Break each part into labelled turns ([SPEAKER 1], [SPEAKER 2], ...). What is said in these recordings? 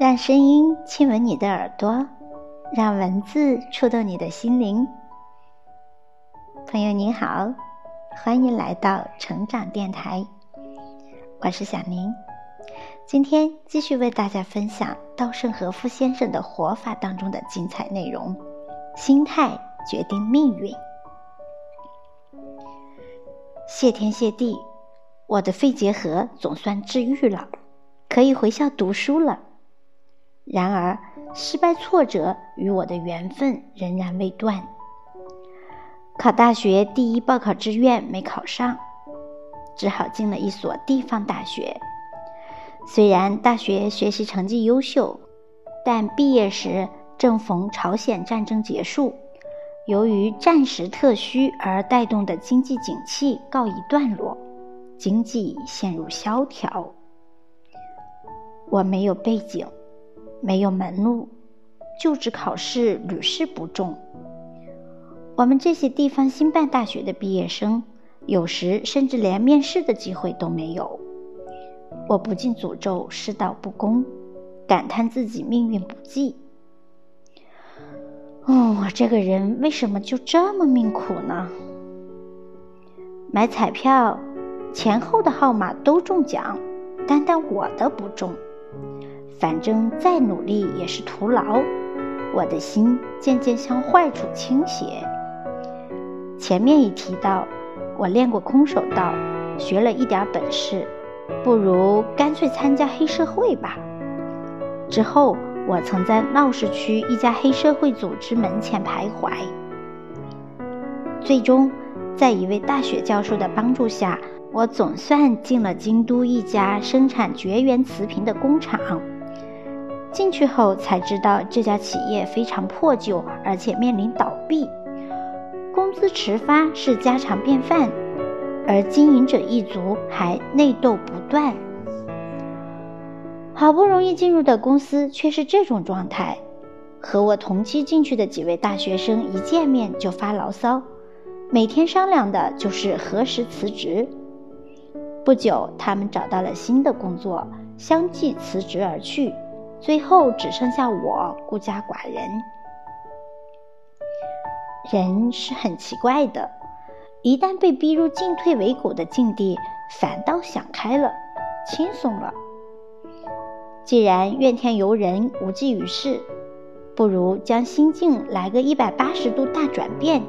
[SPEAKER 1] 让声音亲吻你的耳朵，让文字触动你的心灵。朋友您好，欢迎来到成长电台，我是小宁。今天继续为大家分享稻盛和夫先生的活法当中的精彩内容：心态决定命运。谢天谢地，我的肺结核总算治愈了，可以回校读书了。然而，失败挫折与我的缘分仍然未断。考大学第一报考志愿没考上，只好进了一所地方大学。虽然大学学习成绩优秀，但毕业时正逢朝鲜战争结束，由于战时特需而带动的经济景气告一段落，经济陷入萧条。我没有背景。没有门路，就职考试屡试不中。我们这些地方新办大学的毕业生，有时甚至连面试的机会都没有。我不禁诅咒世道不公，感叹自己命运不济。哦，我这个人为什么就这么命苦呢？买彩票，前后的号码都中奖，单单我的不中。反正再努力也是徒劳，我的心渐渐向坏处倾斜。前面已提到，我练过空手道，学了一点本事，不如干脆参加黑社会吧。之后，我曾在闹市区一家黑社会组织门前徘徊。最终，在一位大学教授的帮助下，我总算进了京都一家生产绝缘瓷瓶的工厂。进去后才知道，这家企业非常破旧，而且面临倒闭，工资迟发是家常便饭，而经营者一族还内斗不断。好不容易进入的公司却是这种状态，和我同期进去的几位大学生一见面就发牢骚，每天商量的就是何时辞职。不久，他们找到了新的工作，相继辞职而去。最后只剩下我孤家寡人。人是很奇怪的，一旦被逼入进退维谷的境地，反倒想开了，轻松了。既然怨天尤人无济于事，不如将心境来个一百八十度大转变，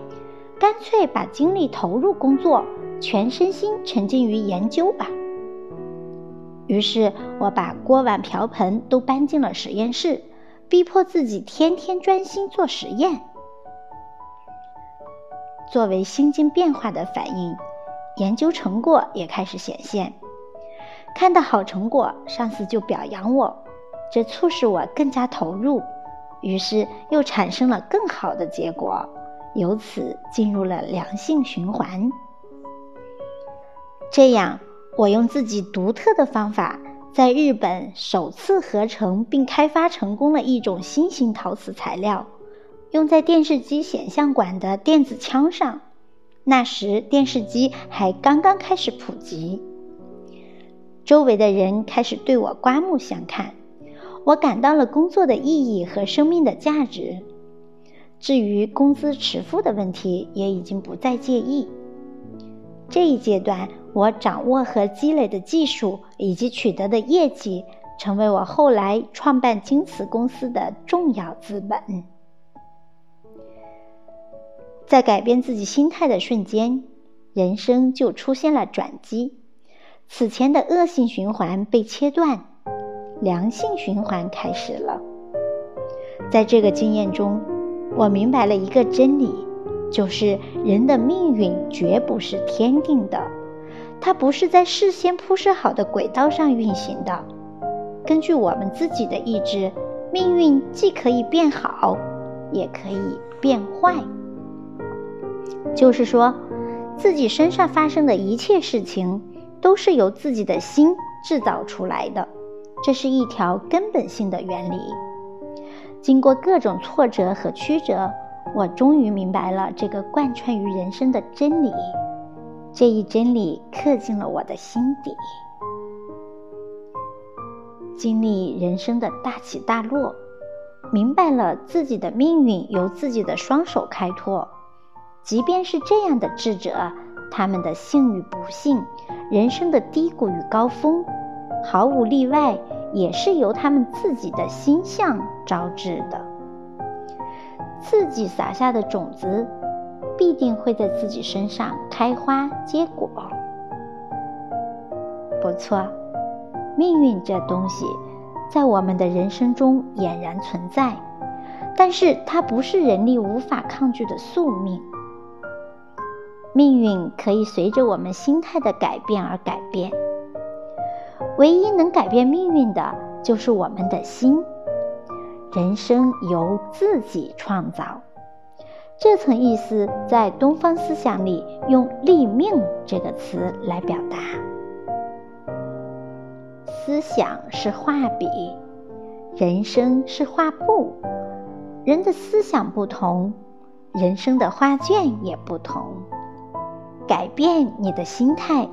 [SPEAKER 1] 干脆把精力投入工作，全身心沉浸于研究吧。于是我把锅碗瓢盆都搬进了实验室，逼迫自己天天专心做实验。作为心境变化的反应，研究成果也开始显现。看到好成果，上司就表扬我，这促使我更加投入，于是又产生了更好的结果，由此进入了良性循环。这样。我用自己独特的方法，在日本首次合成并开发成功了一种新型陶瓷材料，用在电视机显像管的电子枪上。那时电视机还刚刚开始普及，周围的人开始对我刮目相看，我感到了工作的意义和生命的价值。至于工资迟付的问题，也已经不再介意。这一阶段。我掌握和积累的技术以及取得的业绩，成为我后来创办京瓷公司的重要资本。在改变自己心态的瞬间，人生就出现了转机。此前的恶性循环被切断，良性循环开始了。在这个经验中，我明白了一个真理，就是人的命运绝不是天定的。它不是在事先铺设好的轨道上运行的。根据我们自己的意志，命运既可以变好，也可以变坏。就是说，自己身上发生的一切事情，都是由自己的心制造出来的。这是一条根本性的原理。经过各种挫折和曲折，我终于明白了这个贯穿于人生的真理。这一真理刻进了我的心底。经历人生的大起大落，明白了自己的命运由自己的双手开拓。即便是这样的智者，他们的幸与不幸，人生的低谷与高峰，毫无例外，也是由他们自己的心象招致的。自己撒下的种子，必定会在自己身上开花结果。不错，命运这东西，在我们的人生中俨然存在，但是它不是人力无法抗拒的宿命。命运可以随着我们心态的改变而改变，唯一能改变命运的就是我们的心。人生由自己创造，这层意思在东方思想里用“立命”这个词来表达。思想是画笔，人生是画布。人的思想不同，人生的画卷也不同。改变你的心态，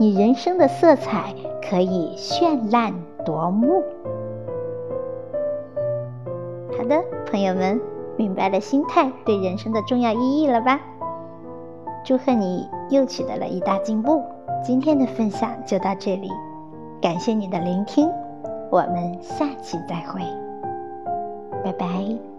[SPEAKER 1] 你人生的色彩可以绚烂夺目。的，朋友们，明白了心态对人生的重要意义了吧？祝贺你又取得了一大进步。今天的分享就到这里，感谢你的聆听，我们下期再会，拜拜。